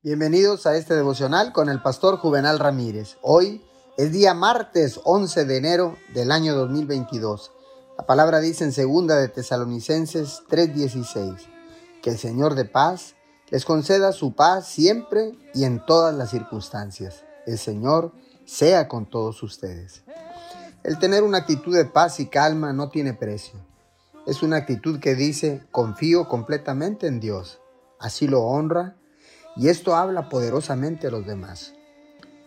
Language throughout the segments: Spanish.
Bienvenidos a este devocional con el pastor Juvenal Ramírez. Hoy es día martes 11 de enero del año 2022. La palabra dice en segunda de Tesalonicenses 3:16 que el Señor de paz les conceda su paz siempre y en todas las circunstancias. El Señor sea con todos ustedes. El tener una actitud de paz y calma no tiene precio. Es una actitud que dice confío completamente en Dios. Así lo honra y esto habla poderosamente a los demás.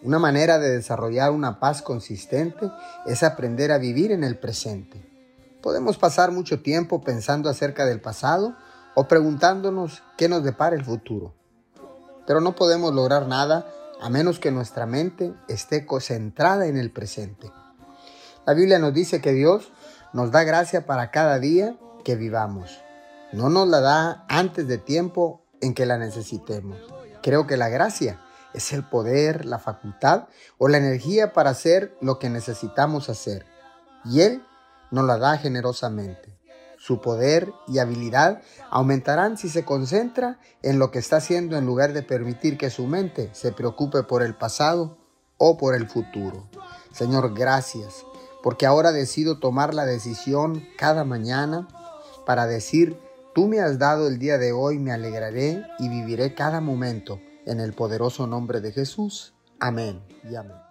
Una manera de desarrollar una paz consistente es aprender a vivir en el presente. Podemos pasar mucho tiempo pensando acerca del pasado o preguntándonos qué nos depara el futuro. Pero no podemos lograr nada a menos que nuestra mente esté concentrada en el presente. La Biblia nos dice que Dios nos da gracia para cada día que vivamos. No nos la da antes de tiempo en que la necesitemos. Creo que la gracia es el poder, la facultad o la energía para hacer lo que necesitamos hacer. Y Él nos la da generosamente. Su poder y habilidad aumentarán si se concentra en lo que está haciendo en lugar de permitir que su mente se preocupe por el pasado o por el futuro. Señor, gracias, porque ahora decido tomar la decisión cada mañana para decir, Tú me has dado el día de hoy, me alegraré y viviré cada momento en el poderoso nombre de Jesús. Amén y amén.